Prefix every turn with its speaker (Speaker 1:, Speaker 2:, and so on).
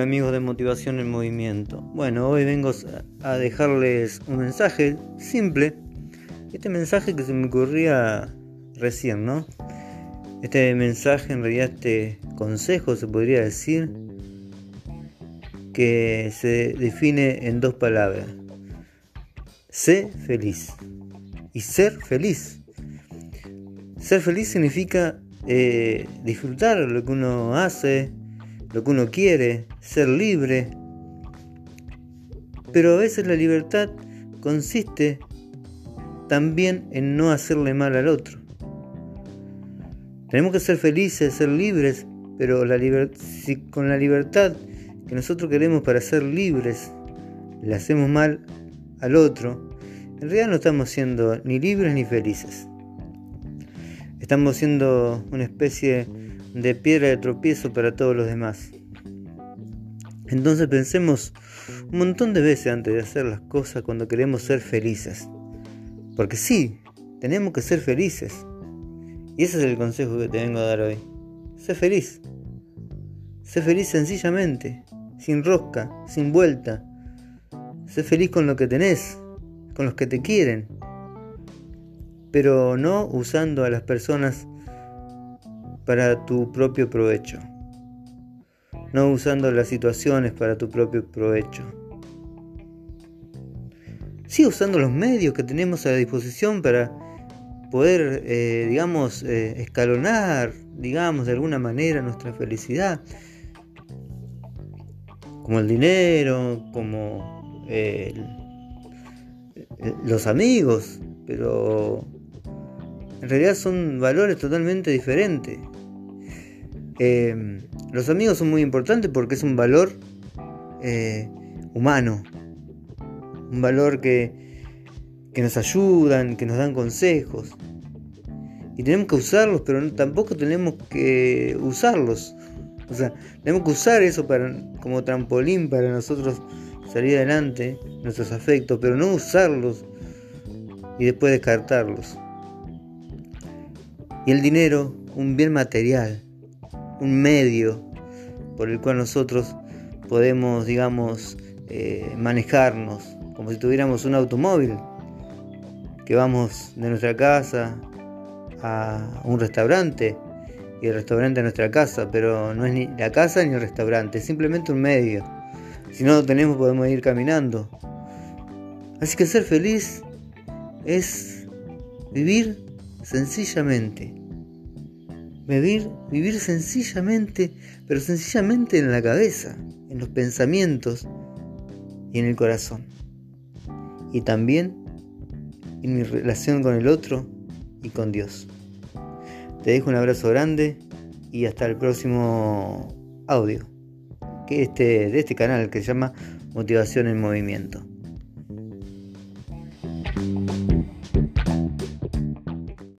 Speaker 1: Amigos de Motivación en Movimiento. Bueno, hoy vengo a dejarles un mensaje simple. Este mensaje que se me ocurría recién, ¿no? Este mensaje, en realidad este consejo se podría decir que se define en dos palabras. Sé feliz. Y ser feliz. Ser feliz significa eh, disfrutar lo que uno hace, lo que uno quiere, ser libre. Pero a veces la libertad consiste también en no hacerle mal al otro. Tenemos que ser felices, ser libres, pero la si con la libertad que nosotros queremos para ser libres le hacemos mal al otro, en realidad no estamos siendo ni libres ni felices. Estamos siendo una especie de piedra de tropiezo para todos los demás. Entonces pensemos un montón de veces antes de hacer las cosas cuando queremos ser felices. Porque sí, tenemos que ser felices. Y ese es el consejo que te vengo a dar hoy. Sé feliz. Sé feliz sencillamente, sin rosca, sin vuelta. Sé feliz con lo que tenés, con los que te quieren. Pero no usando a las personas para tu propio provecho. No usando las situaciones para tu propio provecho. Sí usando los medios que tenemos a disposición para poder, eh, digamos, eh, escalonar, digamos, de alguna manera nuestra felicidad. Como el dinero, como los amigos, pero en realidad son valores totalmente diferentes. Eh, los amigos son muy importantes porque es un valor eh, humano, un valor que, que nos ayudan, que nos dan consejos. Y tenemos que usarlos, pero tampoco tenemos que usarlos. O sea, tenemos que usar eso para, como trampolín para nosotros salir adelante, nuestros afectos, pero no usarlos y después descartarlos. Y el dinero, un bien material, un medio por el cual nosotros podemos, digamos, eh, manejarnos, como si tuviéramos un automóvil, que vamos de nuestra casa a un restaurante y el restaurante a nuestra casa, pero no es ni la casa ni el restaurante, es simplemente un medio. Si no lo tenemos podemos ir caminando. Así que ser feliz es vivir sencillamente. Vivir, vivir sencillamente, pero sencillamente en la cabeza, en los pensamientos y en el corazón. Y también en mi relación con el otro y con Dios. Te dejo un abrazo grande y hasta el próximo audio que este, de este canal que se llama Motivación en Movimiento.